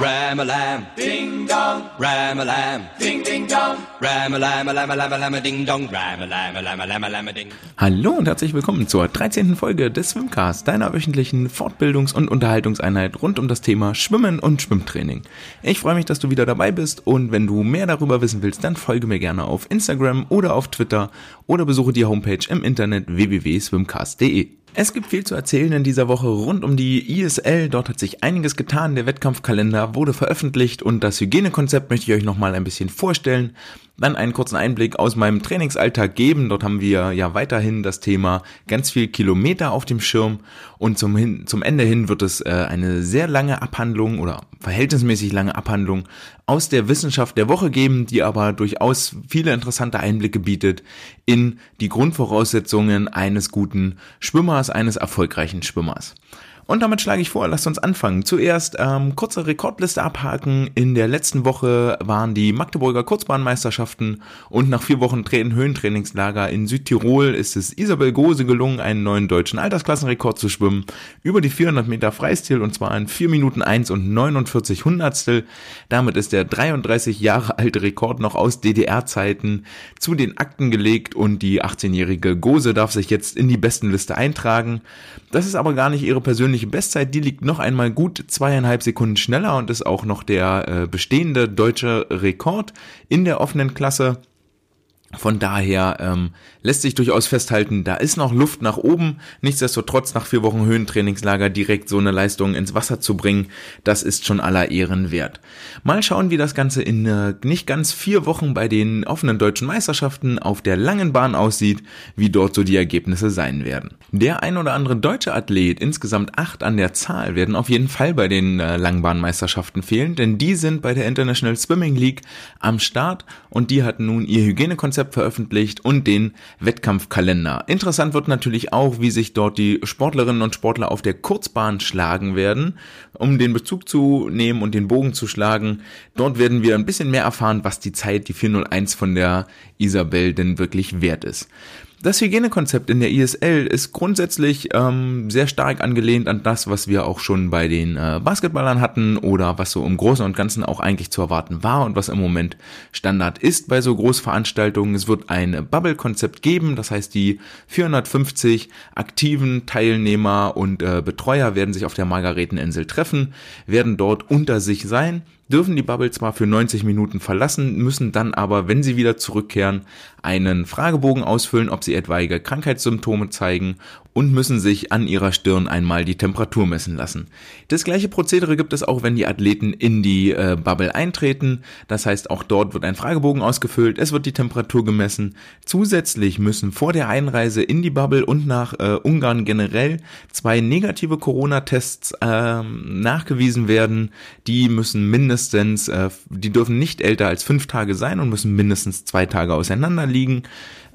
Ram-a-lam, ding dong. Ram-a-lam, ding ding dong. Ram-a-lam, a lam a lam a lam a ding dong. Ram-a-lam, a lam a lam a lam a ding. Hallo und herzlich willkommen zur 13. Folge des Swimcast, deiner wöchentlichen Fortbildungs- und Unterhaltungseinheit rund um das Thema Schwimmen und Schwimmtraining. Ich freue mich, dass du wieder dabei bist und wenn du mehr darüber wissen willst, dann folge mir gerne auf Instagram oder auf Twitter oder besuche die Homepage im Internet www.swimcast.de. Es gibt viel zu erzählen in dieser Woche rund um die ISL. Dort hat sich einiges getan. Der Wettkampfkalender wurde veröffentlicht und das Hygienekonzept möchte ich euch nochmal ein bisschen vorstellen. Dann einen kurzen Einblick aus meinem Trainingsalltag geben. Dort haben wir ja weiterhin das Thema ganz viel Kilometer auf dem Schirm und zum, hin, zum Ende hin wird es äh, eine sehr lange Abhandlung oder verhältnismäßig lange Abhandlung aus der Wissenschaft der Woche geben, die aber durchaus viele interessante Einblicke bietet in die Grundvoraussetzungen eines guten Schwimmers, eines erfolgreichen Schwimmers. Und damit schlage ich vor, lasst uns anfangen. Zuerst ähm, kurze Rekordliste abhaken. In der letzten Woche waren die Magdeburger Kurzbahnmeisterschaften und nach vier Wochen Training Höhentrainingslager in Südtirol ist es Isabel Gose gelungen, einen neuen deutschen Altersklassenrekord zu schwimmen über die 400 Meter Freistil und zwar in 4 Minuten 1 und 49 Hundertstel. Damit ist der 33 Jahre alte Rekord noch aus DDR-Zeiten zu den Akten gelegt und die 18-jährige Gose darf sich jetzt in die Bestenliste eintragen. Das ist aber gar nicht ihre persönliche persönliche Bestzeit, die liegt noch einmal gut zweieinhalb Sekunden schneller und ist auch noch der äh, bestehende deutsche Rekord in der offenen Klasse. Von daher ähm, lässt sich durchaus festhalten, da ist noch Luft nach oben. Nichtsdestotrotz nach vier Wochen Höhentrainingslager direkt so eine Leistung ins Wasser zu bringen, das ist schon aller Ehren wert. Mal schauen, wie das Ganze in äh, nicht ganz vier Wochen bei den offenen deutschen Meisterschaften auf der langen Bahn aussieht, wie dort so die Ergebnisse sein werden. Der ein oder andere deutsche Athlet, insgesamt acht an der Zahl, werden auf jeden Fall bei den äh, Langbahnmeisterschaften fehlen, denn die sind bei der International Swimming League am Start und die hat nun ihr Hygienekonzept Konzept veröffentlicht und den Wettkampfkalender. Interessant wird natürlich auch, wie sich dort die Sportlerinnen und Sportler auf der Kurzbahn schlagen werden, um den Bezug zu nehmen und den Bogen zu schlagen. Dort werden wir ein bisschen mehr erfahren, was die Zeit, die 401 von der Isabel denn wirklich wert ist. Das Hygienekonzept in der ISL ist grundsätzlich ähm, sehr stark angelehnt an das, was wir auch schon bei den äh, Basketballern hatten oder was so im Großen und Ganzen auch eigentlich zu erwarten war und was im Moment Standard ist bei so Großveranstaltungen. Es wird ein Bubble-Konzept geben, das heißt die 450 aktiven Teilnehmer und äh, Betreuer werden sich auf der Margareteninsel treffen, werden dort unter sich sein dürfen die Bubble zwar für 90 Minuten verlassen, müssen dann aber, wenn sie wieder zurückkehren, einen Fragebogen ausfüllen, ob sie etwaige Krankheitssymptome zeigen und müssen sich an ihrer Stirn einmal die Temperatur messen lassen. Das gleiche Prozedere gibt es auch, wenn die Athleten in die äh, Bubble eintreten. Das heißt, auch dort wird ein Fragebogen ausgefüllt, es wird die Temperatur gemessen. Zusätzlich müssen vor der Einreise in die Bubble und nach äh, Ungarn generell zwei negative Corona-Tests äh, nachgewiesen werden. Die müssen mindestens, äh, die dürfen nicht älter als fünf Tage sein und müssen mindestens zwei Tage auseinander liegen.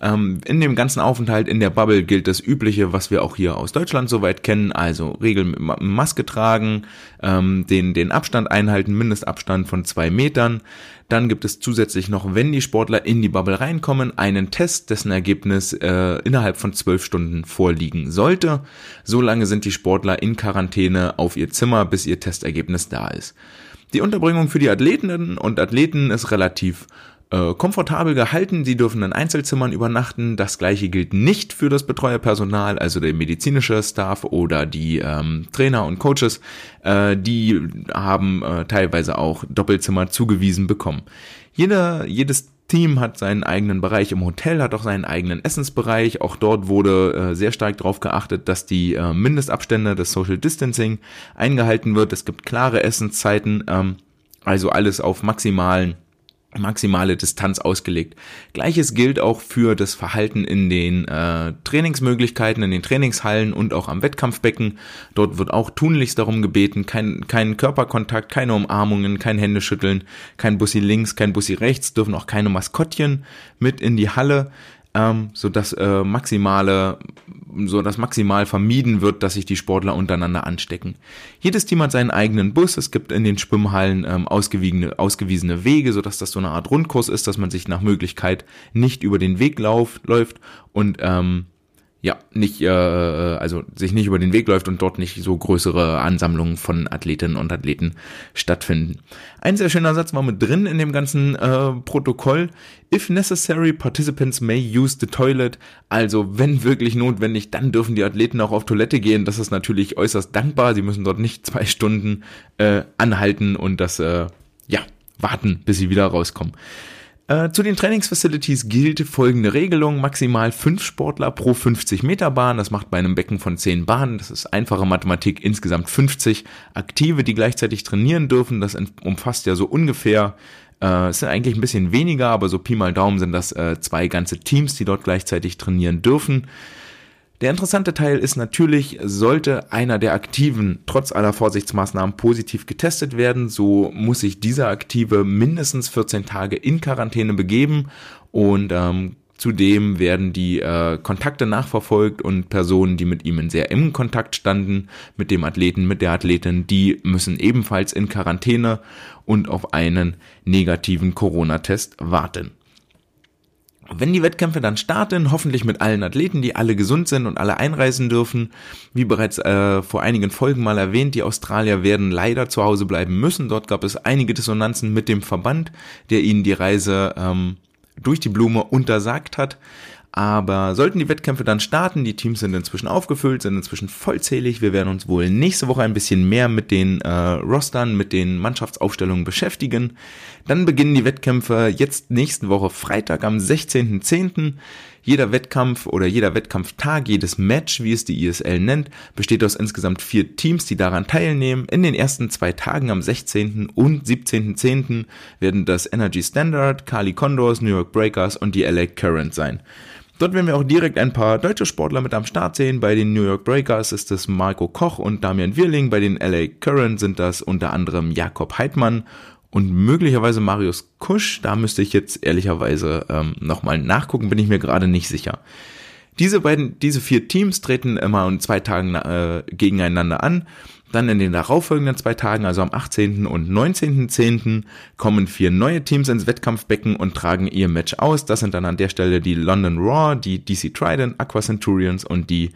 Ähm, in dem ganzen Aufenthalt in der Bubble gilt das Übliche, was wir auch hier aus Deutschland soweit kennen, also Regeln mit Maske tragen, ähm, den, den Abstand einhalten, Mindestabstand von zwei Metern. Dann gibt es zusätzlich noch, wenn die Sportler in die Bubble reinkommen, einen Test, dessen Ergebnis äh, innerhalb von zwölf Stunden vorliegen sollte. Solange sind die Sportler in Quarantäne auf ihr Zimmer, bis ihr Testergebnis da ist. Die Unterbringung für die Athletinnen und Athleten ist relativ äh, komfortabel gehalten. Sie dürfen in Einzelzimmern übernachten. Das gleiche gilt nicht für das Betreuerpersonal, also der medizinische Staff oder die ähm, Trainer und Coaches. Äh, die haben äh, teilweise auch Doppelzimmer zugewiesen bekommen. Jeder, jedes Team hat seinen eigenen Bereich im Hotel, hat auch seinen eigenen Essensbereich. Auch dort wurde äh, sehr stark darauf geachtet, dass die äh, Mindestabstände des Social Distancing eingehalten wird. Es gibt klare Essenszeiten, ähm, also alles auf maximalen maximale Distanz ausgelegt. Gleiches gilt auch für das Verhalten in den äh, Trainingsmöglichkeiten, in den Trainingshallen und auch am Wettkampfbecken. Dort wird auch tunlichst darum gebeten, kein, kein Körperkontakt, keine Umarmungen, kein Händeschütteln, kein Bussi links, kein Bussi rechts, dürfen auch keine Maskottchen mit in die Halle ähm, so dass äh, maximale, so dass maximal vermieden wird, dass sich die Sportler untereinander anstecken. Jedes Team hat seinen eigenen Bus. Es gibt in den Schwimmhallen ähm, ausgewiesene, ausgewiesene Wege, so dass das so eine Art Rundkurs ist, dass man sich nach Möglichkeit nicht über den Weg lauf, läuft und ähm, ja, nicht, äh, also sich nicht über den Weg läuft und dort nicht so größere Ansammlungen von Athletinnen und Athleten stattfinden. Ein sehr schöner Satz war mit drin in dem ganzen äh, Protokoll. If necessary, participants may use the toilet. Also, wenn wirklich notwendig, dann dürfen die Athleten auch auf Toilette gehen. Das ist natürlich äußerst dankbar. Sie müssen dort nicht zwei Stunden äh, anhalten und das, äh, ja, warten, bis sie wieder rauskommen. Äh, zu den Trainingsfacilities gilt folgende Regelung. Maximal fünf Sportler pro 50 Meter Bahn. Das macht bei einem Becken von 10 Bahnen. Das ist einfache Mathematik. Insgesamt 50 Aktive, die gleichzeitig trainieren dürfen. Das umfasst ja so ungefähr, äh, es sind eigentlich ein bisschen weniger, aber so Pi mal Daumen sind das äh, zwei ganze Teams, die dort gleichzeitig trainieren dürfen. Der interessante Teil ist natürlich, sollte einer der Aktiven trotz aller Vorsichtsmaßnahmen positiv getestet werden, so muss sich dieser Aktive mindestens 14 Tage in Quarantäne begeben und ähm, Zudem werden die äh, Kontakte nachverfolgt und Personen, die mit ihm in sehr engen Kontakt standen, mit dem Athleten, mit der Athletin, die müssen ebenfalls in Quarantäne und auf einen negativen Corona-Test warten. Wenn die Wettkämpfe dann starten, hoffentlich mit allen Athleten, die alle gesund sind und alle einreisen dürfen, wie bereits äh, vor einigen Folgen mal erwähnt, die Australier werden leider zu Hause bleiben müssen. Dort gab es einige Dissonanzen mit dem Verband, der ihnen die Reise ähm, durch die Blume untersagt hat. Aber sollten die Wettkämpfe dann starten, die Teams sind inzwischen aufgefüllt, sind inzwischen vollzählig. Wir werden uns wohl nächste Woche ein bisschen mehr mit den äh, Rostern, mit den Mannschaftsaufstellungen beschäftigen. Dann beginnen die Wettkämpfe jetzt nächste Woche Freitag am 16.10. Jeder Wettkampf oder jeder Wettkampftag, jedes Match, wie es die ISL nennt, besteht aus insgesamt vier Teams, die daran teilnehmen. In den ersten zwei Tagen am 16. und 17.10. werden das Energy Standard, Kali Condors, New York Breakers und die LA Current sein. Dort werden wir auch direkt ein paar deutsche Sportler mit am Start sehen. Bei den New York Breakers ist es Marco Koch und Damian Wirling. Bei den LA Current sind das unter anderem Jakob Heidmann und möglicherweise Marius Kusch. Da müsste ich jetzt ehrlicherweise ähm, nochmal nachgucken, bin ich mir gerade nicht sicher. Diese beiden, diese vier Teams treten immer in zwei Tagen äh, gegeneinander an. Dann in den darauffolgenden zwei Tagen, also am 18. und 19.10., kommen vier neue Teams ins Wettkampfbecken und tragen ihr Match aus. Das sind dann an der Stelle die London Raw, die DC Trident, Aqua Centurions und die,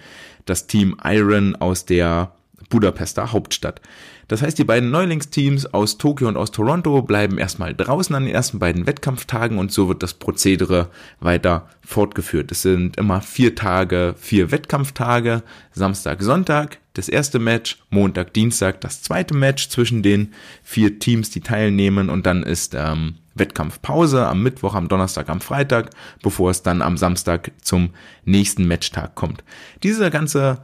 das Team Iron aus der Budapester Hauptstadt. Das heißt, die beiden Neulingsteams aus Tokio und aus Toronto bleiben erstmal draußen an den ersten beiden Wettkampftagen und so wird das Prozedere weiter fortgeführt. Es sind immer vier Tage, vier Wettkampftage, Samstag, Sonntag, das erste Match, Montag, Dienstag, das zweite Match zwischen den vier Teams, die teilnehmen und dann ist ähm, Wettkampfpause am Mittwoch, am Donnerstag, am Freitag, bevor es dann am Samstag zum nächsten Matchtag kommt. Dieser ganze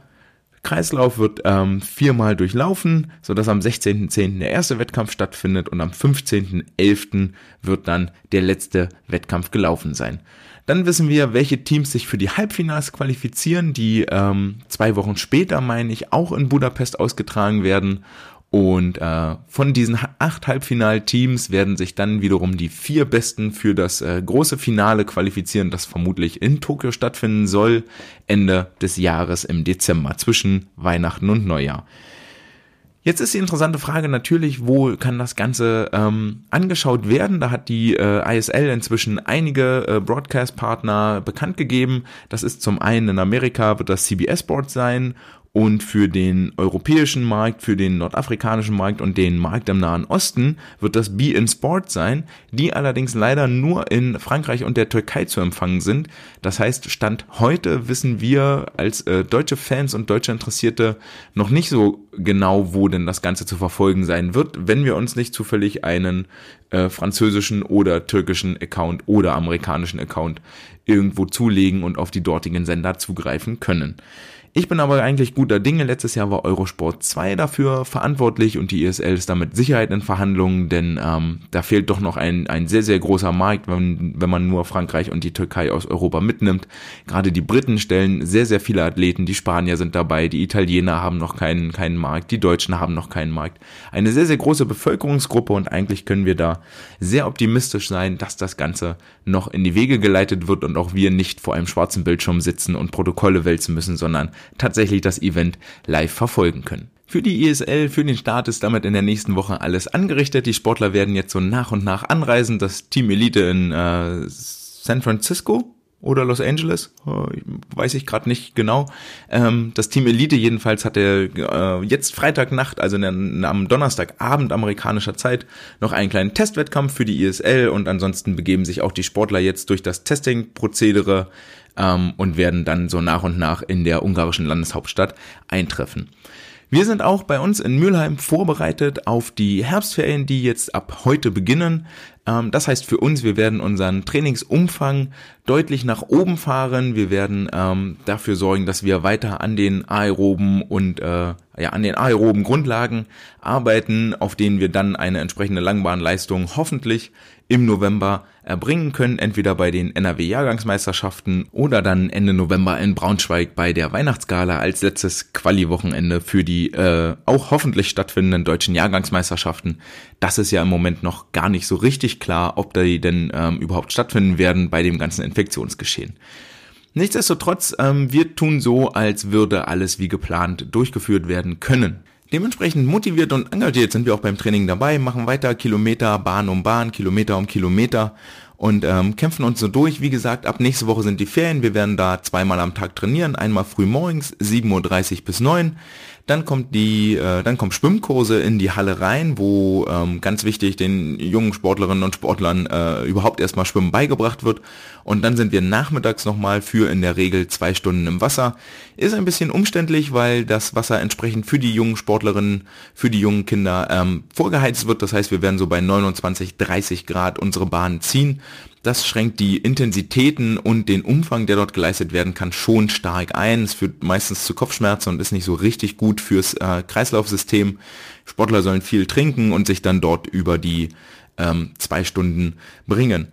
Kreislauf wird ähm, viermal durchlaufen, sodass am 16.10. der erste Wettkampf stattfindet und am 15.11. wird dann der letzte Wettkampf gelaufen sein. Dann wissen wir, welche Teams sich für die Halbfinals qualifizieren, die ähm, zwei Wochen später, meine ich, auch in Budapest ausgetragen werden. Und äh, von diesen acht Halbfinalteams werden sich dann wiederum die vier Besten für das äh, große Finale qualifizieren, das vermutlich in Tokio stattfinden soll, Ende des Jahres im Dezember, zwischen Weihnachten und Neujahr. Jetzt ist die interessante Frage natürlich, wo kann das Ganze ähm, angeschaut werden? Da hat die äh, ISL inzwischen einige äh, Broadcast-Partner bekannt gegeben. Das ist zum einen in Amerika wird das CBS Board sein und für den europäischen Markt, für den nordafrikanischen Markt und den Markt im Nahen Osten wird das Be in Sport sein, die allerdings leider nur in Frankreich und der Türkei zu empfangen sind. Das heißt, Stand heute wissen wir als äh, deutsche Fans und deutsche Interessierte noch nicht so genau, wo denn das Ganze zu verfolgen sein wird, wenn wir uns nicht zufällig einen äh, französischen oder türkischen Account oder amerikanischen Account irgendwo zulegen und auf die dortigen Sender zugreifen können. Ich bin aber eigentlich guter Dinge. Letztes Jahr war Eurosport 2 dafür verantwortlich und die ESL ist damit Sicherheit in Verhandlungen, denn ähm, da fehlt doch noch ein, ein sehr, sehr großer Markt, wenn, wenn man nur Frankreich und die Türkei aus Europa mitnimmt. Gerade die Briten stellen sehr, sehr viele Athleten, die Spanier sind dabei, die Italiener haben noch keinen, keinen Markt, die Deutschen haben noch keinen Markt. Eine sehr, sehr große Bevölkerungsgruppe und eigentlich können wir da sehr optimistisch sein, dass das Ganze noch in die Wege geleitet wird und auch wir nicht vor einem schwarzen Bildschirm sitzen und Protokolle wälzen müssen, sondern tatsächlich das Event live verfolgen können. Für die ISL, für den Start ist damit in der nächsten Woche alles angerichtet. Die Sportler werden jetzt so nach und nach anreisen. Das Team Elite in äh, San Francisco, oder Los Angeles, äh, weiß ich gerade nicht genau. Ähm, das Team Elite jedenfalls hatte äh, jetzt Freitagnacht, also am Donnerstagabend amerikanischer Zeit, noch einen kleinen Testwettkampf für die ISL und ansonsten begeben sich auch die Sportler jetzt durch das Testing-Prozedere ähm, und werden dann so nach und nach in der ungarischen Landeshauptstadt eintreffen. Wir sind auch bei uns in Mülheim vorbereitet auf die Herbstferien, die jetzt ab heute beginnen. Ähm, das heißt für uns, wir werden unseren Trainingsumfang deutlich nach oben fahren. Wir werden ähm, dafür sorgen, dass wir weiter an den aeroben und äh, ja an den aeroben Grundlagen arbeiten, auf denen wir dann eine entsprechende Langbahnleistung hoffentlich im November erbringen können, entweder bei den NRW-Jahrgangsmeisterschaften oder dann Ende November in Braunschweig bei der Weihnachtsgala als letztes Quali-Wochenende für die äh, auch hoffentlich stattfindenden deutschen Jahrgangsmeisterschaften. Das ist ja im Moment noch gar nicht so richtig klar, ob die denn ähm, überhaupt stattfinden werden bei dem ganzen Infektionsgeschehen. Nichtsdestotrotz, ähm, wir tun so, als würde alles wie geplant durchgeführt werden können. Dementsprechend motiviert und engagiert sind wir auch beim Training dabei, machen weiter Kilometer, Bahn um Bahn, Kilometer um Kilometer und ähm, kämpfen uns so durch. Wie gesagt, ab nächste Woche sind die Ferien. Wir werden da zweimal am Tag trainieren. Einmal früh morgens, 7.30 Uhr bis 9 dann kommt die, äh, dann kommen Schwimmkurse in die Halle rein, wo ähm, ganz wichtig den jungen Sportlerinnen und Sportlern äh, überhaupt erstmal Schwimmen beigebracht wird. Und dann sind wir nachmittags nochmal für in der Regel zwei Stunden im Wasser. Ist ein bisschen umständlich, weil das Wasser entsprechend für die jungen Sportlerinnen, für die jungen Kinder ähm, vorgeheizt wird. Das heißt, wir werden so bei 29, 30 Grad unsere Bahn ziehen. Das schränkt die Intensitäten und den Umfang, der dort geleistet werden kann, schon stark ein. Es führt meistens zu Kopfschmerzen und ist nicht so richtig gut fürs äh, Kreislaufsystem. Sportler sollen viel trinken und sich dann dort über die ähm, zwei Stunden bringen.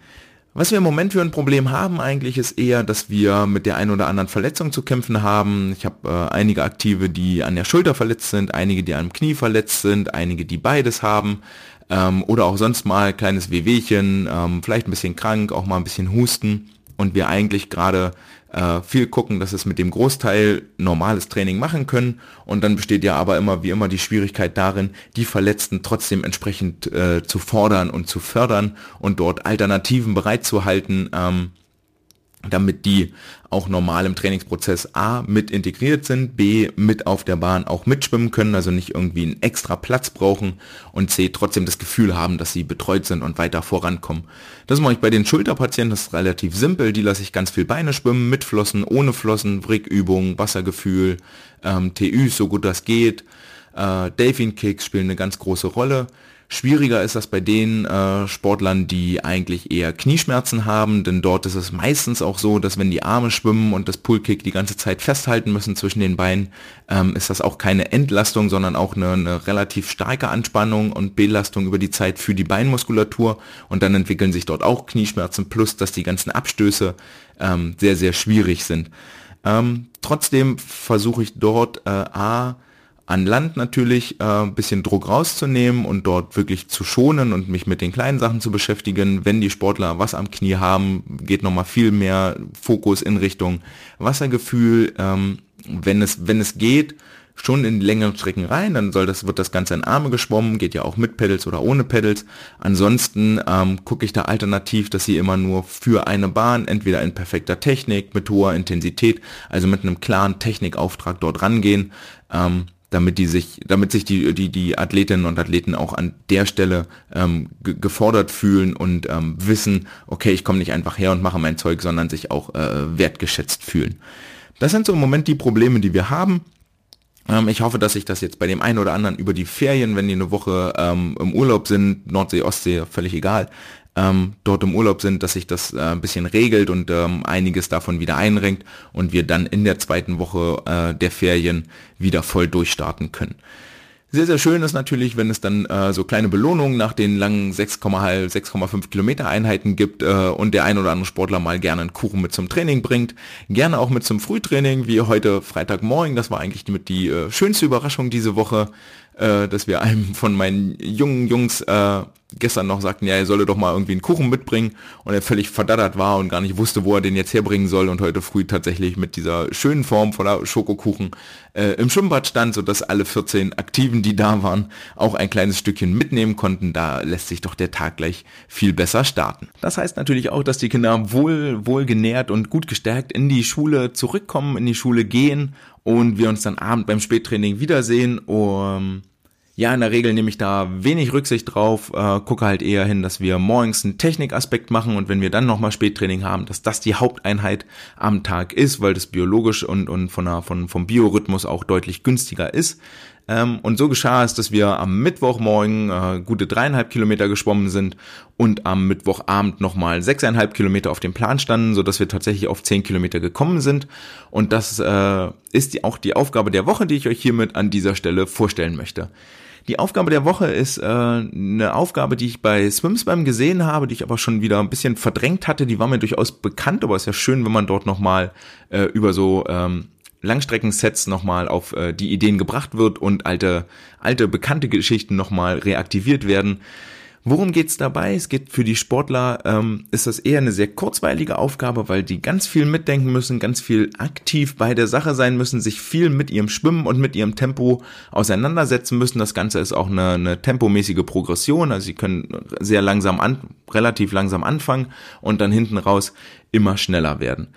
Was wir im Moment für ein Problem haben eigentlich ist eher, dass wir mit der einen oder anderen Verletzung zu kämpfen haben. Ich habe äh, einige Aktive, die an der Schulter verletzt sind, einige, die am Knie verletzt sind, einige, die beides haben ähm, oder auch sonst mal kleines Wehwehchen, ähm, vielleicht ein bisschen krank, auch mal ein bisschen Husten und wir eigentlich gerade äh, viel gucken, dass es mit dem Großteil normales Training machen können und dann besteht ja aber immer wie immer die Schwierigkeit darin, die Verletzten trotzdem entsprechend äh, zu fordern und zu fördern und dort Alternativen bereitzuhalten. Ähm, damit die auch normal im Trainingsprozess A mit integriert sind, B mit auf der Bahn auch mitschwimmen können, also nicht irgendwie einen extra Platz brauchen und C trotzdem das Gefühl haben, dass sie betreut sind und weiter vorankommen. Das mache ich bei den Schulterpatienten, das ist relativ simpel, die lasse ich ganz viel Beine schwimmen, mit Flossen, ohne Flossen, Brickübungen, Wassergefühl, ähm, TÜ, so gut das geht, äh, Delfin Kicks spielen eine ganz große Rolle. Schwieriger ist das bei den äh, Sportlern, die eigentlich eher Knieschmerzen haben, denn dort ist es meistens auch so, dass wenn die Arme schwimmen und das Pullkick die ganze Zeit festhalten müssen zwischen den Beinen, ähm, ist das auch keine Entlastung, sondern auch eine, eine relativ starke Anspannung und Belastung über die Zeit für die Beinmuskulatur und dann entwickeln sich dort auch Knieschmerzen plus, dass die ganzen Abstöße ähm, sehr, sehr schwierig sind. Ähm, trotzdem versuche ich dort äh, A, an Land natürlich äh, bisschen Druck rauszunehmen und dort wirklich zu schonen und mich mit den kleinen Sachen zu beschäftigen. Wenn die Sportler was am Knie haben, geht nochmal viel mehr Fokus in Richtung Wassergefühl. Ähm, wenn, es, wenn es geht, schon in längeren Strecken rein, dann soll das, wird das Ganze in Arme geschwommen, geht ja auch mit Pedals oder ohne Pedals. Ansonsten ähm, gucke ich da alternativ, dass sie immer nur für eine Bahn, entweder in perfekter Technik, mit hoher Intensität, also mit einem klaren Technikauftrag dort rangehen. Ähm, damit die sich, damit sich die, die, die Athletinnen und Athleten auch an der Stelle ähm, gefordert fühlen und ähm, wissen, okay, ich komme nicht einfach her und mache mein Zeug, sondern sich auch äh, wertgeschätzt fühlen. Das sind so im Moment die Probleme, die wir haben. Ähm, ich hoffe, dass sich das jetzt bei dem einen oder anderen über die Ferien, wenn die eine Woche ähm, im Urlaub sind, Nordsee, Ostsee, völlig egal, ähm, dort im Urlaub sind, dass sich das äh, ein bisschen regelt und ähm, einiges davon wieder einrenkt und wir dann in der zweiten Woche äh, der Ferien wieder voll durchstarten können. Sehr, sehr schön ist natürlich, wenn es dann äh, so kleine Belohnungen nach den langen 6,5, 6,5 Kilometer Einheiten gibt äh, und der ein oder andere Sportler mal gerne einen Kuchen mit zum Training bringt. Gerne auch mit zum Frühtraining, wie heute Freitagmorgen. Das war eigentlich die, die äh, schönste Überraschung diese Woche. äh, dass wir einem von meinen jungen Jungs äh, gestern noch sagten, ja, er solle doch mal irgendwie einen Kuchen mitbringen und er völlig verdattert war und gar nicht wusste, wo er den jetzt herbringen soll und heute früh tatsächlich mit dieser schönen Form voller Schokokuchen äh, im Schwimmbad stand, sodass alle 14 Aktiven, die da waren, auch ein kleines Stückchen mitnehmen konnten. Da lässt sich doch der Tag gleich viel besser starten. Das heißt natürlich auch, dass die Kinder wohl, wohl genährt und gut gestärkt in die Schule zurückkommen, in die Schule gehen und wir uns dann abend beim Spättraining wiedersehen. Um, ja, in der Regel nehme ich da wenig Rücksicht drauf, äh, gucke halt eher hin, dass wir morgens einen Technikaspekt machen und wenn wir dann nochmal Spättraining haben, dass das die Haupteinheit am Tag ist, weil das biologisch und, und von der, von, vom Biorhythmus auch deutlich günstiger ist. Ähm, und so geschah es, dass wir am Mittwochmorgen äh, gute dreieinhalb Kilometer geschwommen sind und am Mittwochabend nochmal sechseinhalb Kilometer auf dem Plan standen, so dass wir tatsächlich auf zehn Kilometer gekommen sind. Und das äh, ist die, auch die Aufgabe der Woche, die ich euch hiermit an dieser Stelle vorstellen möchte. Die Aufgabe der Woche ist äh, eine Aufgabe, die ich bei SwimSpam gesehen habe, die ich aber schon wieder ein bisschen verdrängt hatte. Die war mir durchaus bekannt, aber es ist ja schön, wenn man dort nochmal äh, über so ähm, Langstreckensets nochmal auf äh, die Ideen gebracht wird und alte, alte bekannte Geschichten nochmal reaktiviert werden. Worum geht's dabei? Es geht für die Sportler, ähm, ist das eher eine sehr kurzweilige Aufgabe, weil die ganz viel mitdenken müssen, ganz viel aktiv bei der Sache sein müssen, sich viel mit ihrem Schwimmen und mit ihrem Tempo auseinandersetzen müssen. Das Ganze ist auch eine, eine tempomäßige Progression, also sie können sehr langsam an, relativ langsam anfangen und dann hinten raus immer schneller werden.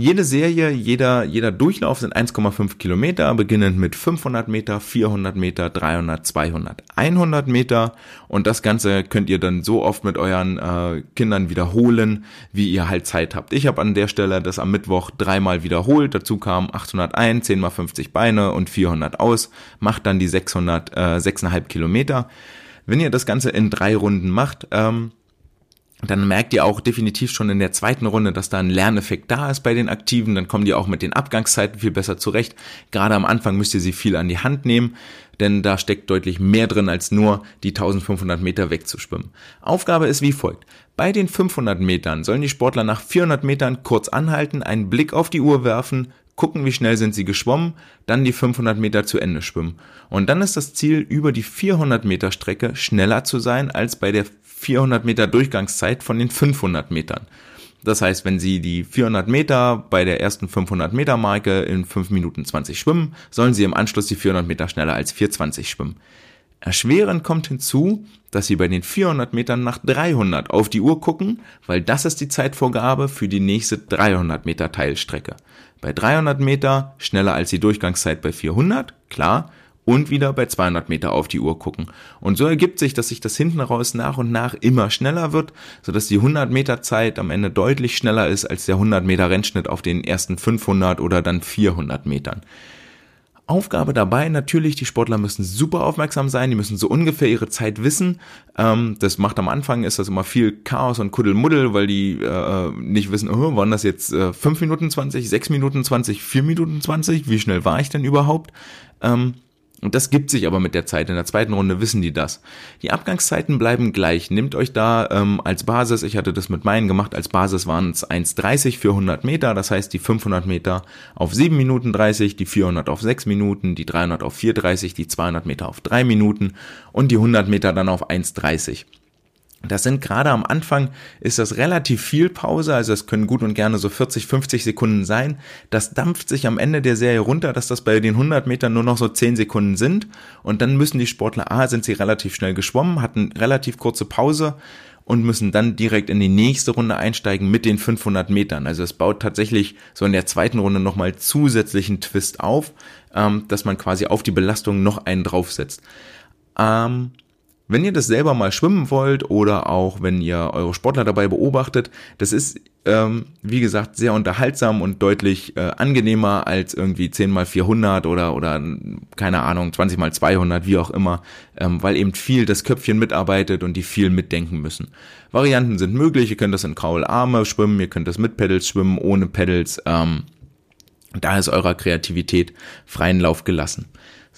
Jede Serie, jeder, jeder Durchlauf sind 1,5 Kilometer, beginnend mit 500 Meter, 400 Meter, 300, 200, 100 Meter. Und das Ganze könnt ihr dann so oft mit euren äh, Kindern wiederholen, wie ihr halt Zeit habt. Ich habe an der Stelle das am Mittwoch dreimal wiederholt. Dazu kam 801, 10 mal 50 Beine und 400 aus. Macht dann die 600, äh, 6,5 Kilometer. Wenn ihr das Ganze in drei Runden macht, ähm, dann merkt ihr auch definitiv schon in der zweiten Runde, dass da ein Lerneffekt da ist bei den Aktiven. Dann kommen die auch mit den Abgangszeiten viel besser zurecht. Gerade am Anfang müsst ihr sie viel an die Hand nehmen, denn da steckt deutlich mehr drin, als nur die 1500 Meter wegzuschwimmen. Aufgabe ist wie folgt. Bei den 500 Metern sollen die Sportler nach 400 Metern kurz anhalten, einen Blick auf die Uhr werfen, gucken, wie schnell sind sie geschwommen, dann die 500 Meter zu Ende schwimmen. Und dann ist das Ziel, über die 400 Meter Strecke schneller zu sein als bei der 400 Meter Durchgangszeit von den 500 Metern. Das heißt, wenn Sie die 400 Meter bei der ersten 500 Meter Marke in 5 Minuten 20 schwimmen, sollen Sie im Anschluss die 400 Meter schneller als 420 schwimmen. Erschwerend kommt hinzu, dass Sie bei den 400 Metern nach 300 auf die Uhr gucken, weil das ist die Zeitvorgabe für die nächste 300 Meter Teilstrecke. Bei 300 Meter schneller als die Durchgangszeit bei 400, klar, und wieder bei 200 Meter auf die Uhr gucken. Und so ergibt sich, dass sich das hinten raus nach und nach immer schneller wird, sodass die 100 Meter Zeit am Ende deutlich schneller ist als der 100 Meter Rennschnitt auf den ersten 500 oder dann 400 Metern. Aufgabe dabei natürlich, die Sportler müssen super aufmerksam sein, die müssen so ungefähr ihre Zeit wissen. Ähm, das macht am Anfang ist das immer viel Chaos und Kuddelmuddel, weil die äh, nicht wissen, oh, waren das jetzt äh, 5 Minuten 20, 6 Minuten 20, 4 Minuten 20, wie schnell war ich denn überhaupt? Ähm, und das gibt sich aber mit der Zeit. In der zweiten Runde wissen die das. Die Abgangszeiten bleiben gleich. Nehmt euch da ähm, als Basis, ich hatte das mit meinen gemacht, als Basis waren es 1,30 für 100 Meter. Das heißt, die 500 Meter auf 7 Minuten 30, die 400 auf 6 Minuten, die 300 auf 4,30, die 200 Meter auf 3 Minuten und die 100 Meter dann auf 1,30. Das sind gerade am Anfang ist das relativ viel Pause, also es können gut und gerne so 40, 50 Sekunden sein. Das dampft sich am Ende der Serie runter, dass das bei den 100 Metern nur noch so 10 Sekunden sind und dann müssen die Sportler, A, sind sie relativ schnell geschwommen, hatten relativ kurze Pause und müssen dann direkt in die nächste Runde einsteigen mit den 500 Metern. Also es baut tatsächlich so in der zweiten Runde nochmal zusätzlichen Twist auf, ähm, dass man quasi auf die Belastung noch einen draufsetzt. Ähm, wenn ihr das selber mal schwimmen wollt oder auch wenn ihr eure Sportler dabei beobachtet, das ist, ähm, wie gesagt, sehr unterhaltsam und deutlich äh, angenehmer als irgendwie 10 mal 400 oder, oder keine Ahnung, 20 mal 200, wie auch immer, ähm, weil eben viel das Köpfchen mitarbeitet und die viel mitdenken müssen. Varianten sind möglich, ihr könnt das in Kraularme schwimmen, ihr könnt das mit Pedals schwimmen, ohne Pedals, ähm, da ist eurer Kreativität freien Lauf gelassen.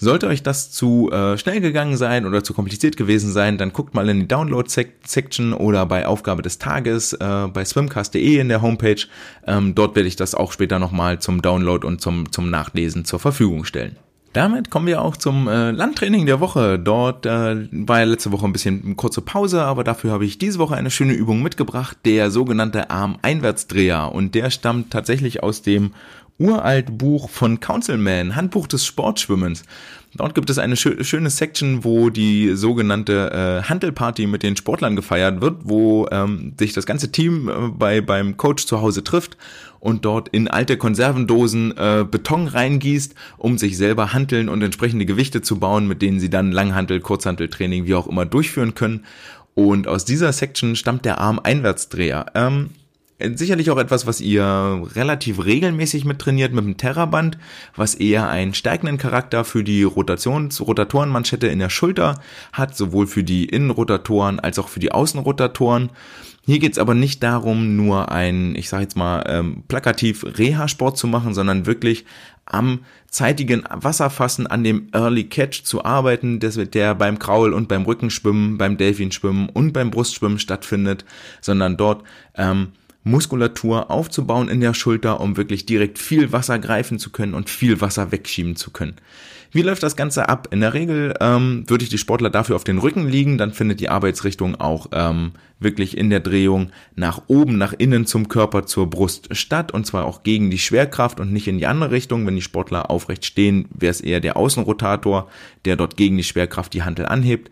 Sollte euch das zu äh, schnell gegangen sein oder zu kompliziert gewesen sein, dann guckt mal in die Download-Section oder bei Aufgabe des Tages äh, bei swimcast.de in der Homepage. Ähm, dort werde ich das auch später nochmal zum Download und zum, zum Nachlesen zur Verfügung stellen. Damit kommen wir auch zum äh, Landtraining der Woche. Dort äh, war ja letzte Woche ein bisschen eine kurze Pause, aber dafür habe ich diese Woche eine schöne Übung mitgebracht, der sogenannte Arm-Einwärtsdreher. Und der stammt tatsächlich aus dem uralt Buch von Councilman, Handbuch des Sportschwimmens. Dort gibt es eine schö schöne Section, wo die sogenannte äh, Handelparty mit den Sportlern gefeiert wird, wo ähm, sich das ganze Team äh, bei beim Coach zu Hause trifft und dort in alte Konservendosen äh, Beton reingießt, um sich selber Hanteln und entsprechende Gewichte zu bauen, mit denen sie dann Langhantel, Kurzhanteltraining, wie auch immer durchführen können. Und aus dieser Section stammt der Arm-Einwärtsdreher. Ähm, Sicherlich auch etwas, was ihr relativ regelmäßig mittrainiert mit dem Terraband, was eher einen stärkenden Charakter für die Rotations Rotatorenmanschette in der Schulter hat, sowohl für die Innenrotatoren als auch für die Außenrotatoren. Hier geht's aber nicht darum, nur ein, ich sage jetzt mal, ähm, plakativ Reha-Sport zu machen, sondern wirklich am zeitigen Wasserfassen, an dem Early Catch zu arbeiten, das wird der beim Kraul- und beim Rückenschwimmen, beim Delfinschwimmen und beim Brustschwimmen stattfindet, sondern dort ähm, Muskulatur aufzubauen in der Schulter, um wirklich direkt viel Wasser greifen zu können und viel Wasser wegschieben zu können. Wie läuft das Ganze ab? In der Regel ähm, würde ich die Sportler dafür auf den Rücken liegen, dann findet die Arbeitsrichtung auch ähm, wirklich in der Drehung nach oben, nach innen zum Körper, zur Brust statt und zwar auch gegen die Schwerkraft und nicht in die andere Richtung. Wenn die Sportler aufrecht stehen, wäre es eher der Außenrotator, der dort gegen die Schwerkraft die Handel anhebt.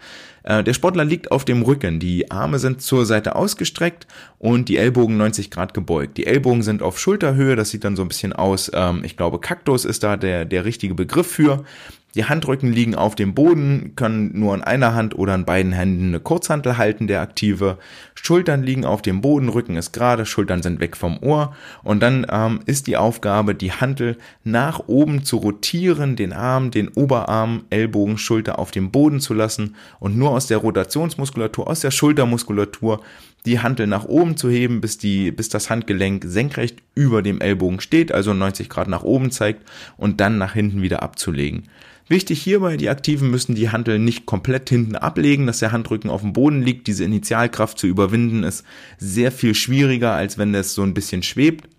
Äh, der Sportler liegt auf dem Rücken, die Arme sind zur Seite ausgestreckt und die Ellbogen 90 Grad gebeugt. Die Ellbogen sind auf Schulterhöhe, das sieht dann so ein bisschen aus, ähm, ich glaube Kaktus ist da der, der richtige Begriff für. Die Handrücken liegen auf dem Boden, können nur in einer Hand oder in beiden Händen eine Kurzhantel halten, der aktive. Schultern liegen auf dem Boden, Rücken ist gerade, Schultern sind weg vom Ohr. Und dann ähm, ist die Aufgabe, die Hantel nach oben zu rotieren, den Arm, den Oberarm, Ellbogen, Schulter auf dem Boden zu lassen und nur aus der Rotationsmuskulatur, aus der Schultermuskulatur die Hantel nach oben zu heben, bis die, bis das Handgelenk senkrecht über dem Ellbogen steht, also 90 Grad nach oben zeigt und dann nach hinten wieder abzulegen. Wichtig hierbei, die Aktiven müssen die Hantel nicht komplett hinten ablegen, dass der Handrücken auf dem Boden liegt. Diese Initialkraft zu überwinden ist sehr viel schwieriger, als wenn das so ein bisschen schwebt.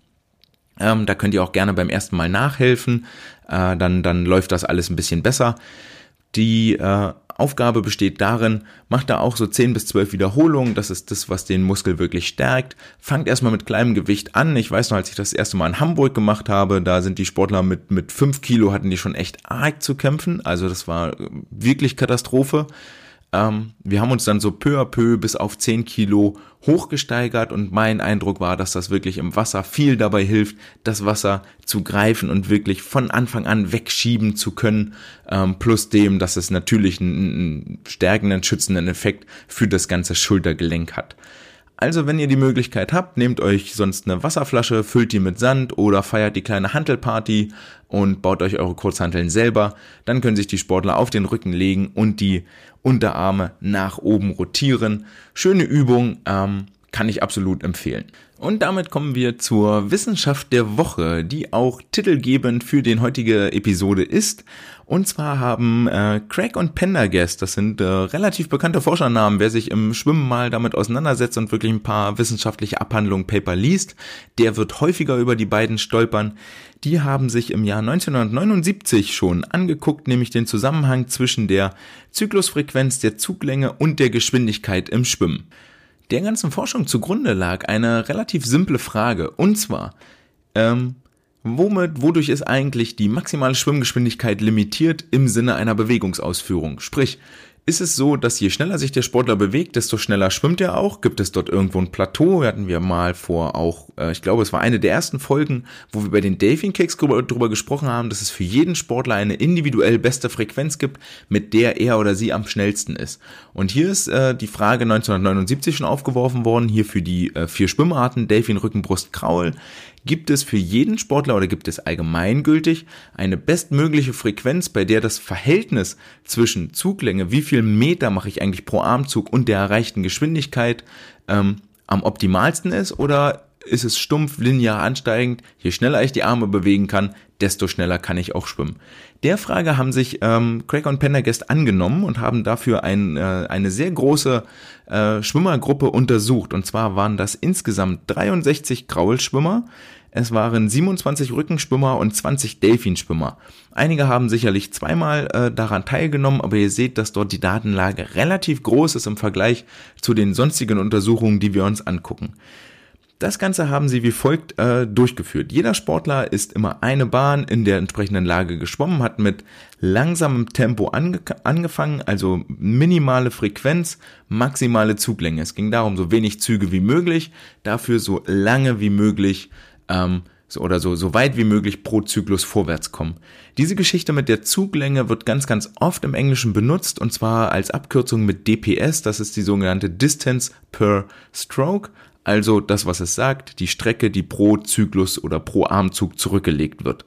Ähm, da könnt ihr auch gerne beim ersten Mal nachhelfen. Äh, dann, dann läuft das alles ein bisschen besser. Die äh, Aufgabe besteht darin, macht da auch so 10 bis 12 Wiederholungen, das ist das, was den Muskel wirklich stärkt. Fangt erstmal mit kleinem Gewicht an. Ich weiß noch, als ich das erste Mal in Hamburg gemacht habe, da sind die Sportler mit, mit 5 Kilo hatten die schon echt arg zu kämpfen. Also das war wirklich Katastrophe. Ähm, wir haben uns dann so peu à peu bis auf 10 Kilo hochgesteigert und mein Eindruck war, dass das wirklich im Wasser viel dabei hilft, das Wasser zu greifen und wirklich von Anfang an wegschieben zu können, ähm, plus dem, dass es natürlich einen, einen stärkenden, schützenden Effekt für das ganze Schultergelenk hat. Also wenn ihr die Möglichkeit habt, nehmt euch sonst eine Wasserflasche, füllt die mit Sand oder feiert die kleine Hantelparty und baut euch eure Kurzhanteln selber. Dann können sich die Sportler auf den Rücken legen und die Unterarme nach oben rotieren. Schöne Übung, ähm, kann ich absolut empfehlen. Und damit kommen wir zur Wissenschaft der Woche, die auch titelgebend für den heutige Episode ist. Und zwar haben äh, Craig und Pendergast, das sind äh, relativ bekannte Forschernamen, wer sich im Schwimmen mal damit auseinandersetzt und wirklich ein paar wissenschaftliche Abhandlungen Paper liest, der wird häufiger über die beiden stolpern. Die haben sich im Jahr 1979 schon angeguckt, nämlich den Zusammenhang zwischen der Zyklusfrequenz, der Zuglänge und der Geschwindigkeit im Schwimmen der ganzen Forschung zugrunde lag eine relativ simple Frage. Und zwar, ähm, womit, wodurch ist eigentlich die maximale Schwimmgeschwindigkeit limitiert im Sinne einer Bewegungsausführung? Sprich, ist es so, dass je schneller sich der Sportler bewegt, desto schneller schwimmt er auch? Gibt es dort irgendwo ein Plateau? Hatten wir mal vor auch, äh, ich glaube, es war eine der ersten Folgen, wo wir bei den Delfin Kicks drüber, gesprochen haben, dass es für jeden Sportler eine individuell beste Frequenz gibt, mit der er oder sie am schnellsten ist. Und hier ist äh, die Frage 1979 schon aufgeworfen worden, hier für die äh, vier Schwimmarten, Delfin, Rücken, Brust, Kraul. Gibt es für jeden Sportler oder gibt es allgemeingültig eine bestmögliche Frequenz, bei der das Verhältnis zwischen Zuglänge, wie viel Meter mache ich eigentlich pro Armzug und der erreichten Geschwindigkeit ähm, am optimalsten ist? Oder ist es stumpf linear ansteigend? Je schneller ich die Arme bewegen kann, desto schneller kann ich auch schwimmen. Der Frage haben sich ähm, Craig und Pendergast angenommen und haben dafür ein, äh, eine sehr große äh, Schwimmergruppe untersucht. Und zwar waren das insgesamt 63 Graulschwimmer, Es waren 27 Rückenschwimmer und 20 Delfinschwimmer. Einige haben sicherlich zweimal äh, daran teilgenommen, aber ihr seht, dass dort die Datenlage relativ groß ist im Vergleich zu den sonstigen Untersuchungen, die wir uns angucken. Das Ganze haben sie wie folgt äh, durchgeführt. Jeder Sportler ist immer eine Bahn in der entsprechenden Lage geschwommen, hat mit langsamem Tempo ange angefangen, also minimale Frequenz, maximale Zuglänge. Es ging darum, so wenig Züge wie möglich, dafür so lange wie möglich ähm, so, oder so, so weit wie möglich pro Zyklus vorwärts kommen. Diese Geschichte mit der Zuglänge wird ganz, ganz oft im Englischen benutzt und zwar als Abkürzung mit DPS, das ist die sogenannte Distance per Stroke, also das, was es sagt, die Strecke, die pro Zyklus oder pro Armzug zurückgelegt wird.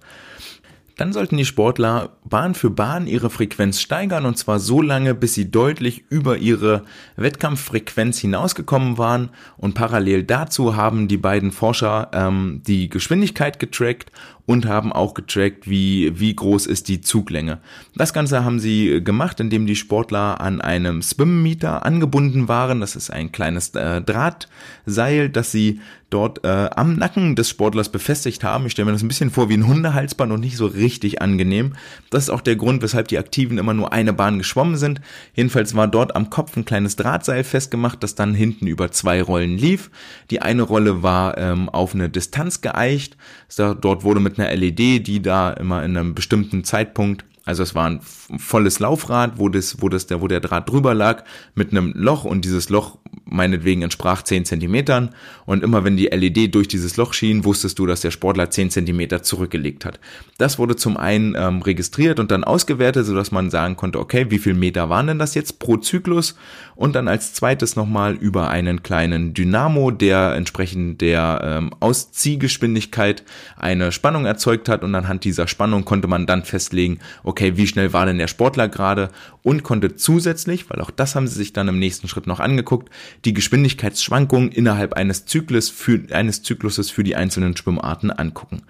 Dann sollten die Sportler Bahn für Bahn ihre Frequenz steigern und zwar so lange, bis sie deutlich über ihre Wettkampffrequenz hinausgekommen waren und parallel dazu haben die beiden Forscher ähm, die Geschwindigkeit getrackt und haben auch getrackt, wie, wie groß ist die Zuglänge. Das Ganze haben sie gemacht, indem die Sportler an einem Swim-Meter angebunden waren. Das ist ein kleines äh, Drahtseil, das sie dort äh, am Nacken des Sportlers befestigt haben. Ich stelle mir das ein bisschen vor wie ein Hundehalsband und nicht so richtig angenehm. Das ist auch der Grund, weshalb die Aktiven immer nur eine Bahn geschwommen sind. Jedenfalls war dort am Kopf ein kleines Drahtseil festgemacht, das dann hinten über zwei Rollen lief. Die eine Rolle war ähm, auf eine Distanz geeicht. Dort wurde mit einer LED, die da immer in einem bestimmten Zeitpunkt also es war ein volles Laufrad, wo das, wo das, der, wo der Draht drüber lag, mit einem Loch und dieses Loch meinetwegen entsprach 10 Zentimetern. Und immer wenn die LED durch dieses Loch schien, wusstest du, dass der Sportler 10 Zentimeter zurückgelegt hat. Das wurde zum einen ähm, registriert und dann ausgewertet, sodass man sagen konnte, okay, wie viel Meter waren denn das jetzt pro Zyklus? Und dann als zweites nochmal über einen kleinen Dynamo, der entsprechend der ähm, Ausziehgeschwindigkeit eine Spannung erzeugt hat. Und anhand dieser Spannung konnte man dann festlegen, okay, wie schnell war denn der Sportler gerade? Und konnte zusätzlich, weil auch das haben sie sich dann im nächsten Schritt noch angeguckt, die Geschwindigkeitsschwankungen innerhalb eines Zyklus für, eines Zykluses für die einzelnen Schwimmarten angucken.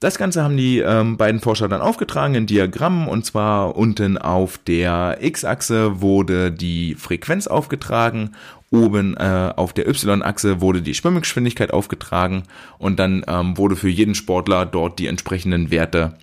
Das Ganze haben die ähm, beiden Forscher dann aufgetragen in Diagrammen und zwar unten auf der X-Achse wurde die Frequenz aufgetragen, oben äh, auf der Y-Achse wurde die Schwimmgeschwindigkeit aufgetragen und dann ähm, wurde für jeden Sportler dort die entsprechenden Werte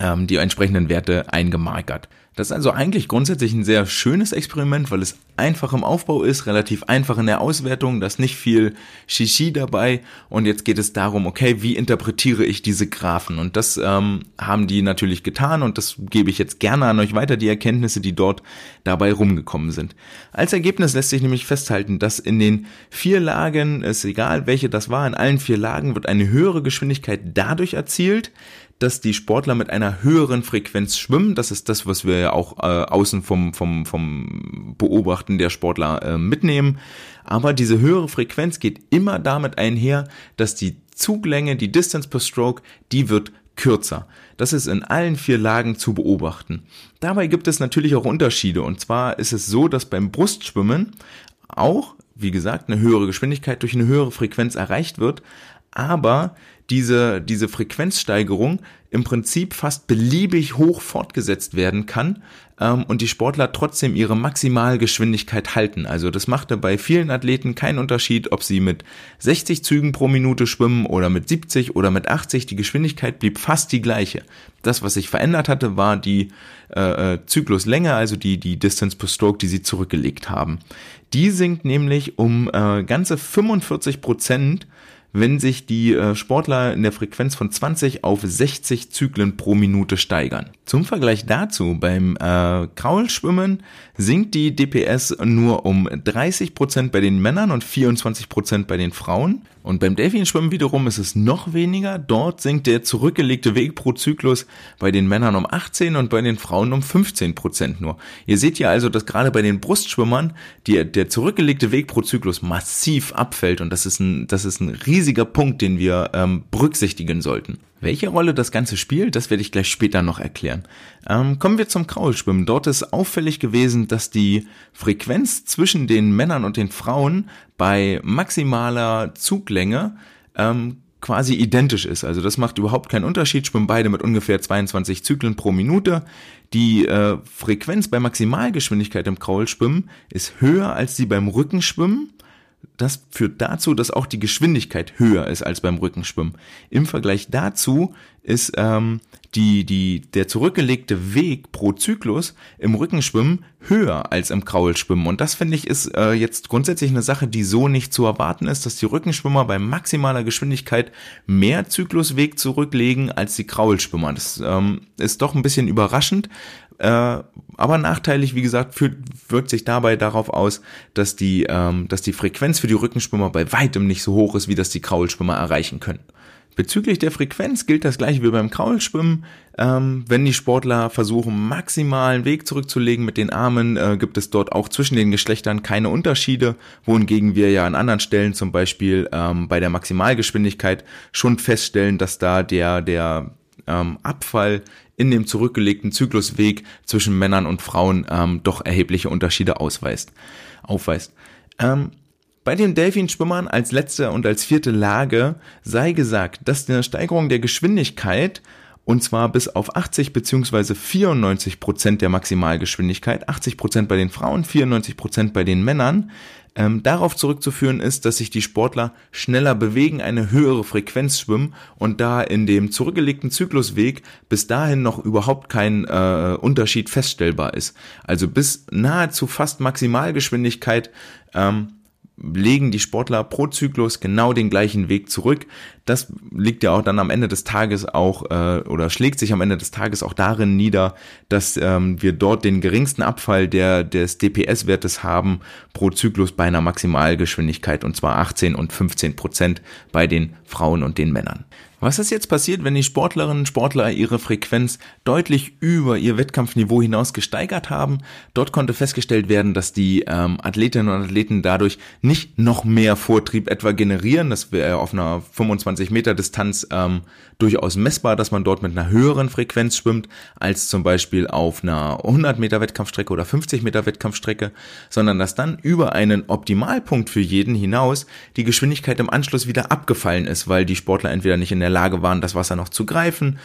ähm, die entsprechenden Werte eingemarkert. Das ist also eigentlich grundsätzlich ein sehr schönes Experiment, weil es einfach im Aufbau ist, relativ einfach in der Auswertung, da ist nicht viel Shishi dabei und jetzt geht es darum, okay, wie interpretiere ich diese Graphen und das ähm, haben die natürlich getan und das gebe ich jetzt gerne an euch weiter, die Erkenntnisse, die dort dabei rumgekommen sind. Als Ergebnis lässt sich nämlich festhalten, dass in den vier Lagen, ist egal welche das war, in allen vier Lagen wird eine höhere Geschwindigkeit dadurch erzielt, dass die Sportler mit einer höheren Frequenz schwimmen. Das ist das, was wir ja auch äh, außen vom, vom, vom Beobachten der Sportler äh, mitnehmen. Aber diese höhere Frequenz geht immer damit einher, dass die Zuglänge, die Distance per Stroke, die wird kürzer. Das ist in allen vier Lagen zu beobachten. Dabei gibt es natürlich auch Unterschiede. Und zwar ist es so, dass beim Brustschwimmen auch, wie gesagt, eine höhere Geschwindigkeit durch eine höhere Frequenz erreicht wird, aber diese, diese Frequenzsteigerung im Prinzip fast beliebig hoch fortgesetzt werden kann ähm, und die Sportler trotzdem ihre Maximalgeschwindigkeit halten. Also das machte bei vielen Athleten keinen Unterschied, ob sie mit 60 Zügen pro Minute schwimmen oder mit 70 oder mit 80. Die Geschwindigkeit blieb fast die gleiche. Das, was sich verändert hatte, war die äh, äh Zykluslänge, also die, die Distance per Stroke, die sie zurückgelegt haben. Die sinkt nämlich um äh, ganze 45 Prozent wenn sich die äh, Sportler in der Frequenz von 20 auf 60 Zyklen pro Minute steigern. Zum Vergleich dazu, beim äh, Kraulschwimmen sinkt die DPS nur um 30% bei den Männern und 24% bei den Frauen. Und beim Delfinschwimmen wiederum ist es noch weniger. Dort sinkt der zurückgelegte Weg pro Zyklus bei den Männern um 18 und bei den Frauen um 15 Prozent nur. Ihr seht ja also, dass gerade bei den Brustschwimmern die, der zurückgelegte Weg pro Zyklus massiv abfällt und das ist ein, das ist ein riesiger Punkt, den wir ähm, berücksichtigen sollten. Welche Rolle das Ganze spielt, das werde ich gleich später noch erklären. Ähm, kommen wir zum Kraulschwimmen. Dort ist auffällig gewesen, dass die Frequenz zwischen den Männern und den Frauen bei maximaler Zuglänge ähm, quasi identisch ist. Also das macht überhaupt keinen Unterschied. Schwimmen beide mit ungefähr 22 Zyklen pro Minute. Die äh, Frequenz bei Maximalgeschwindigkeit im Kraulschwimmen ist höher als die beim Rückenschwimmen das führt dazu, dass auch die Geschwindigkeit höher ist als beim Rückenschwimmen. Im Vergleich dazu ist ähm, die, die, der zurückgelegte Weg pro Zyklus im Rückenschwimmen höher als im Kraulschwimmen. Und das finde ich ist äh, jetzt grundsätzlich eine Sache, die so nicht zu erwarten ist, dass die Rückenschwimmer bei maximaler Geschwindigkeit mehr Zyklusweg zurücklegen als die Kraulschwimmer. Das ähm, ist doch ein bisschen überraschend, äh, aber nachteilig, wie gesagt, führt, wirkt sich dabei darauf aus, dass die, ähm, dass die Frequenz für die Rückenschwimmer bei weitem nicht so hoch ist, wie das die Kraulschwimmer erreichen können. Bezüglich der Frequenz gilt das gleiche wie beim Kraulschwimmen. Ähm, wenn die Sportler versuchen, maximalen Weg zurückzulegen mit den Armen, äh, gibt es dort auch zwischen den Geschlechtern keine Unterschiede, wohingegen wir ja an anderen Stellen, zum Beispiel ähm, bei der Maximalgeschwindigkeit, schon feststellen, dass da der, der ähm, Abfall in dem zurückgelegten Zyklusweg zwischen Männern und Frauen ähm, doch erhebliche Unterschiede ausweist, aufweist. Ähm, bei den Delfinschwimmern als letzte und als vierte Lage sei gesagt, dass eine Steigerung der Geschwindigkeit und zwar bis auf 80 bzw. 94 Prozent der Maximalgeschwindigkeit, 80 Prozent bei den Frauen, 94 Prozent bei den Männern, ähm, darauf zurückzuführen ist, dass sich die Sportler schneller bewegen, eine höhere Frequenz schwimmen und da in dem zurückgelegten Zyklusweg bis dahin noch überhaupt kein äh, Unterschied feststellbar ist. Also bis nahezu fast Maximalgeschwindigkeit ähm, legen die Sportler pro Zyklus genau den gleichen Weg zurück. Das liegt ja auch dann am Ende des Tages auch äh, oder schlägt sich am Ende des Tages auch darin nieder, dass ähm, wir dort den geringsten Abfall der des DPS-Wertes haben pro Zyklus bei einer Maximalgeschwindigkeit und zwar 18 und 15 Prozent bei den Frauen und den Männern. Was ist jetzt passiert, wenn die Sportlerinnen und Sportler ihre Frequenz deutlich über ihr Wettkampfniveau hinaus gesteigert haben? Dort konnte festgestellt werden, dass die ähm, Athletinnen und Athleten dadurch nicht noch mehr Vortrieb etwa generieren. Das wäre auf einer 25 Meter Distanz ähm, durchaus messbar, dass man dort mit einer höheren Frequenz schwimmt als zum Beispiel auf einer 100 Meter Wettkampfstrecke oder 50 Meter Wettkampfstrecke, sondern dass dann über einen Optimalpunkt für jeden hinaus die Geschwindigkeit im Anschluss wieder abgefallen ist, weil die Sportler entweder nicht in der Lage waren, das Wasser noch zu greifen,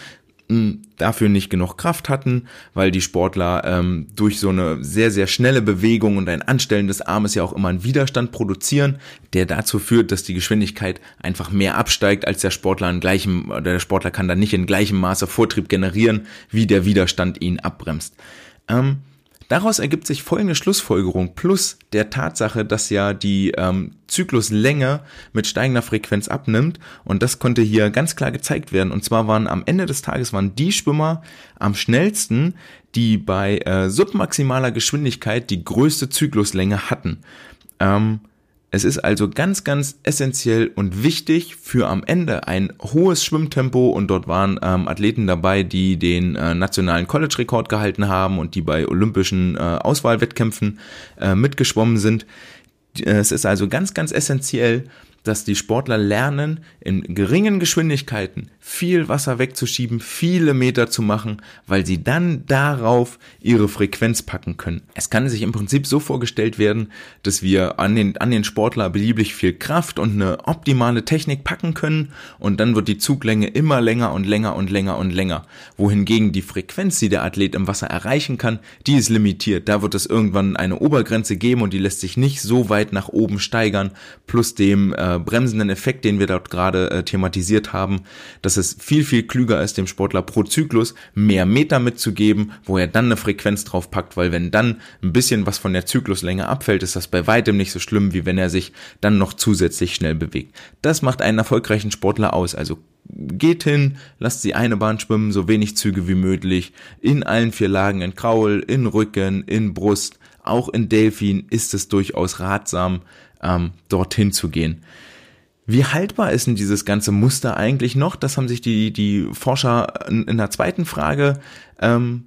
dafür nicht genug Kraft hatten, weil die Sportler ähm, durch so eine sehr, sehr schnelle Bewegung und ein Anstellen des Armes ja auch immer einen Widerstand produzieren, der dazu führt, dass die Geschwindigkeit einfach mehr absteigt, als der Sportler in gleichem, oder der Sportler kann dann nicht in gleichem Maße Vortrieb generieren, wie der Widerstand ihn abbremst. Ähm, Daraus ergibt sich folgende Schlussfolgerung plus der Tatsache, dass ja die ähm, Zykluslänge mit steigender Frequenz abnimmt und das konnte hier ganz klar gezeigt werden und zwar waren am Ende des Tages waren die Schwimmer am schnellsten, die bei äh, submaximaler Geschwindigkeit die größte Zykluslänge hatten. Ähm, es ist also ganz, ganz essentiell und wichtig für am Ende ein hohes Schwimmtempo und dort waren ähm, Athleten dabei, die den äh, nationalen College-Rekord gehalten haben und die bei olympischen äh, Auswahlwettkämpfen äh, mitgeschwommen sind. Es ist also ganz, ganz essentiell, dass die Sportler lernen, in geringen Geschwindigkeiten viel Wasser wegzuschieben, viele Meter zu machen, weil sie dann darauf ihre Frequenz packen können. Es kann sich im Prinzip so vorgestellt werden, dass wir an den, an den Sportler beliebig viel Kraft und eine optimale Technik packen können und dann wird die Zuglänge immer länger und länger und länger und länger. Wohingegen die Frequenz, die der Athlet im Wasser erreichen kann, die ist limitiert. Da wird es irgendwann eine Obergrenze geben und die lässt sich nicht so weit nach oben steigern, plus dem äh, bremsenden Effekt, den wir dort gerade äh, thematisiert haben, dass es viel, viel klüger ist, dem Sportler pro Zyklus mehr Meter mitzugeben, wo er dann eine Frequenz drauf packt, weil wenn dann ein bisschen was von der Zykluslänge abfällt, ist das bei weitem nicht so schlimm, wie wenn er sich dann noch zusätzlich schnell bewegt. Das macht einen erfolgreichen Sportler aus, also geht hin, lasst sie eine Bahn schwimmen, so wenig Züge wie möglich, in allen vier Lagen, in Kraul, in Rücken, in Brust, auch in Delfin ist es durchaus ratsam, ähm, dorthin zu gehen. Wie haltbar ist denn dieses ganze Muster eigentlich noch? Das haben sich die, die Forscher in, in der zweiten Frage, ähm,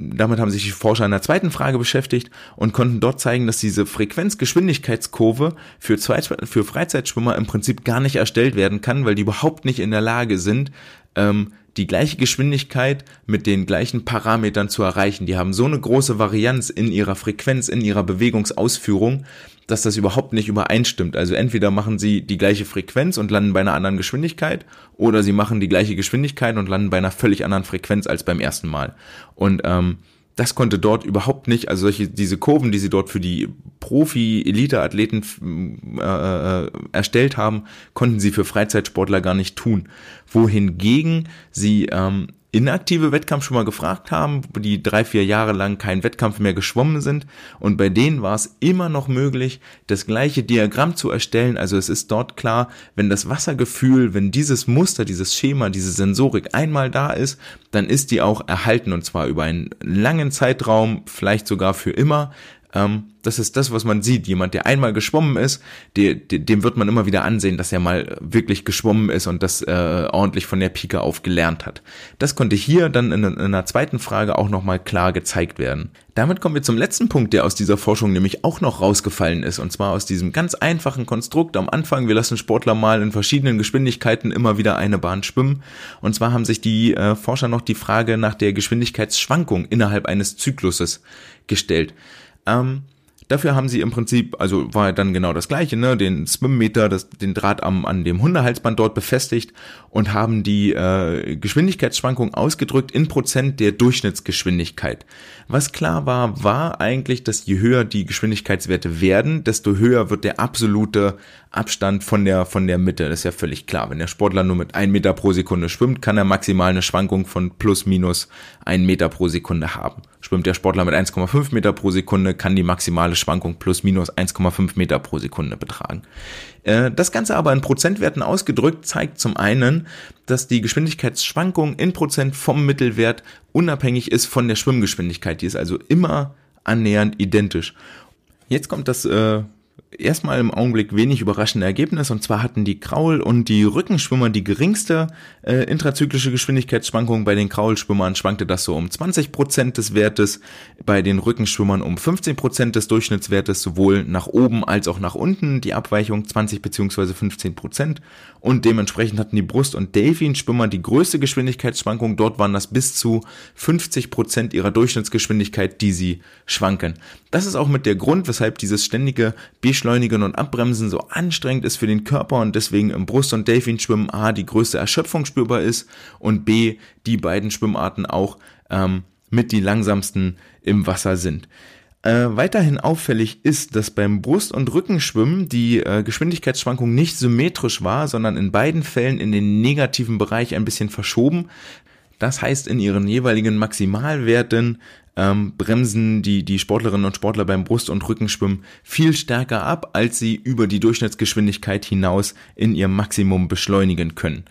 damit haben sich die Forscher in der zweiten Frage beschäftigt und konnten dort zeigen, dass diese Frequenzgeschwindigkeitskurve für, für Freizeitschwimmer im Prinzip gar nicht erstellt werden kann, weil die überhaupt nicht in der Lage sind, ähm, die gleiche Geschwindigkeit mit den gleichen Parametern zu erreichen. Die haben so eine große Varianz in ihrer Frequenz, in ihrer Bewegungsausführung, dass das überhaupt nicht übereinstimmt. Also entweder machen sie die gleiche Frequenz und landen bei einer anderen Geschwindigkeit oder sie machen die gleiche Geschwindigkeit und landen bei einer völlig anderen Frequenz als beim ersten Mal. Und ähm, das konnte dort überhaupt nicht, also solche, diese Kurven, die sie dort für die Profi-Elite-Athleten äh, äh, erstellt haben, konnten sie für Freizeitsportler gar nicht tun. Wohingegen sie ähm, inaktive Wettkampfschwimmer gefragt haben, die drei, vier Jahre lang keinen Wettkampf mehr geschwommen sind. Und bei denen war es immer noch möglich, das gleiche Diagramm zu erstellen. Also es ist dort klar, wenn das Wassergefühl, wenn dieses Muster, dieses Schema, diese Sensorik einmal da ist, dann ist die auch erhalten und zwar über einen langen Zeitraum, vielleicht sogar für immer. Ähm, das ist das, was man sieht. Jemand, der einmal geschwommen ist, der, dem wird man immer wieder ansehen, dass er mal wirklich geschwommen ist und das äh, ordentlich von der Pike auf gelernt hat. Das konnte hier dann in, in einer zweiten Frage auch nochmal klar gezeigt werden. Damit kommen wir zum letzten Punkt, der aus dieser Forschung nämlich auch noch rausgefallen ist, und zwar aus diesem ganz einfachen Konstrukt am Anfang. Wir lassen Sportler mal in verschiedenen Geschwindigkeiten immer wieder eine Bahn schwimmen. Und zwar haben sich die äh, Forscher noch die Frage nach der Geschwindigkeitsschwankung innerhalb eines Zykluses gestellt. Ähm, Dafür haben sie im Prinzip, also war dann genau das gleiche, ne, den Swimmeter, das, den Draht am, an dem Hundehalsband dort befestigt und haben die äh, Geschwindigkeitsschwankung ausgedrückt in Prozent der Durchschnittsgeschwindigkeit. Was klar war, war eigentlich, dass je höher die Geschwindigkeitswerte werden, desto höher wird der absolute Abstand von der, von der Mitte. Das ist ja völlig klar. Wenn der Sportler nur mit 1 Meter pro Sekunde schwimmt, kann er maximal eine Schwankung von plus minus 1 Meter pro Sekunde haben. Schwimmt der Sportler mit 1,5 Meter pro Sekunde, kann die maximale Schwankung plus minus 1,5 Meter pro Sekunde betragen. Äh, das Ganze aber in Prozentwerten ausgedrückt zeigt zum einen, dass die Geschwindigkeitsschwankung in Prozent vom Mittelwert unabhängig ist von der Schwimmgeschwindigkeit. Die ist also immer annähernd identisch. Jetzt kommt das äh, erstmal im Augenblick wenig überraschende Ergebnis. Und zwar hatten die Kraul- und die Rückenschwimmer die geringste äh, intrazyklische Geschwindigkeitsschwankung. Bei den Kraulschwimmern schwankte das so um 20 Prozent des Wertes, bei den Rückenschwimmern um 15 Prozent des Durchschnittswertes, sowohl nach oben als auch nach unten. Die Abweichung 20 beziehungsweise 15 Prozent. Und dementsprechend hatten die Brust- und Delfinschwimmer die größte Geschwindigkeitsschwankung. Dort waren das bis zu 50 Prozent ihrer Durchschnittsgeschwindigkeit, die sie schwanken. Das ist auch mit der Grund, weshalb dieses ständige Beschleunigen und Abbremsen so anstrengend ist für den Körper und deswegen im Brust- und Delfinschwimmen A die größte Erschöpfung spürbar ist und B die beiden Schwimmarten auch ähm, mit die langsamsten im Wasser sind. Äh, weiterhin auffällig ist, dass beim Brust- und Rückenschwimmen die äh, Geschwindigkeitsschwankung nicht symmetrisch war, sondern in beiden Fällen in den negativen Bereich ein bisschen verschoben. Das heißt, in ihren jeweiligen Maximalwerten ähm, bremsen die, die Sportlerinnen und Sportler beim Brust- und Rückenschwimmen viel stärker ab, als sie über die Durchschnittsgeschwindigkeit hinaus in ihrem Maximum beschleunigen können.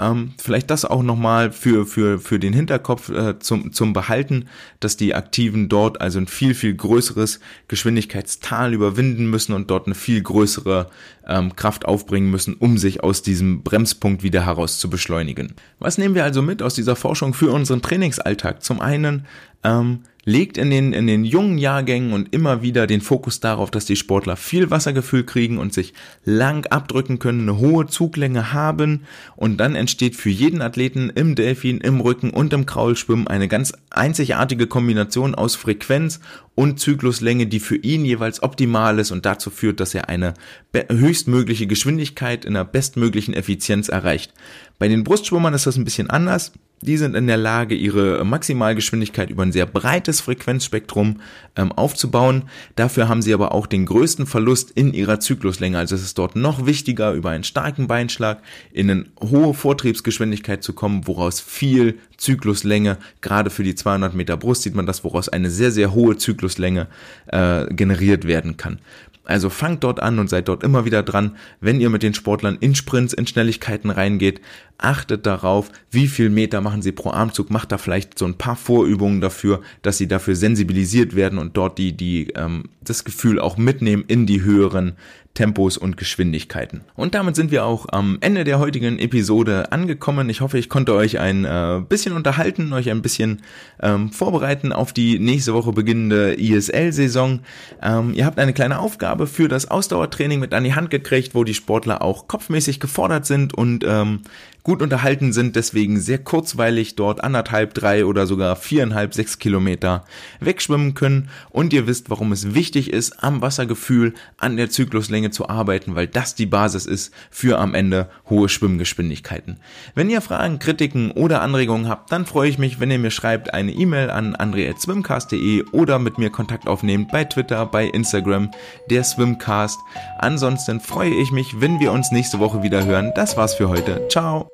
Ähm, vielleicht das auch nochmal für, für, für den Hinterkopf äh, zum, zum Behalten, dass die Aktiven dort also ein viel, viel größeres Geschwindigkeitstal überwinden müssen und dort eine viel größere ähm, Kraft aufbringen müssen, um sich aus diesem Bremspunkt wieder heraus zu beschleunigen. Was nehmen wir also mit aus dieser Forschung für unseren Trainingsalltag? Zum einen ähm, legt in den, in den jungen Jahrgängen und immer wieder den Fokus darauf, dass die Sportler viel Wassergefühl kriegen und sich lang abdrücken können, eine hohe Zuglänge haben und dann entsteht für jeden Athleten im Delfin, im Rücken und im Kraulschwimmen eine ganz einzigartige Kombination aus Frequenz und Zykluslänge, die für ihn jeweils optimal ist und dazu führt, dass er eine höchstmögliche Geschwindigkeit in der bestmöglichen Effizienz erreicht. Bei den Brustschwimmern ist das ein bisschen anders. Die sind in der Lage, ihre Maximalgeschwindigkeit über ein sehr breites Frequenzspektrum ähm, aufzubauen. Dafür haben sie aber auch den größten Verlust in ihrer Zykluslänge. Also es ist dort noch wichtiger, über einen starken Beinschlag in eine hohe Vortriebsgeschwindigkeit zu kommen, woraus viel Zykluslänge, gerade für die 200 Meter Brust sieht man das, woraus eine sehr, sehr hohe Zykluslänge äh, generiert werden kann. Also fangt dort an und seid dort immer wieder dran, wenn ihr mit den Sportlern in Sprints, in Schnelligkeiten reingeht. Achtet darauf, wie viel Meter machen sie pro Armzug. Macht da vielleicht so ein paar Vorübungen dafür, dass sie dafür sensibilisiert werden und dort die, die ähm, das Gefühl auch mitnehmen in die höheren Tempos und Geschwindigkeiten. Und damit sind wir auch am Ende der heutigen Episode angekommen. Ich hoffe, ich konnte euch ein äh, bisschen unterhalten, euch ein bisschen ähm, vorbereiten auf die nächste Woche beginnende ISL-Saison. Ähm, ihr habt eine kleine Aufgabe für das Ausdauertraining mit an die Hand gekriegt, wo die Sportler auch kopfmäßig gefordert sind und ähm, gut unterhalten sind, deswegen sehr kurzweilig dort anderthalb, drei oder sogar viereinhalb, sechs Kilometer wegschwimmen können und ihr wisst, warum es wichtig ist, am Wassergefühl, an der Zykluslänge zu arbeiten, weil das die Basis ist für am Ende hohe Schwimmgeschwindigkeiten. Wenn ihr Fragen, Kritiken oder Anregungen habt, dann freue ich mich, wenn ihr mir schreibt eine E-Mail an andre.swimcast.de oder mit mir Kontakt aufnehmt bei Twitter, bei Instagram, der Swimcast. Ansonsten freue ich mich, wenn wir uns nächste Woche wieder hören. Das war's für heute. Ciao!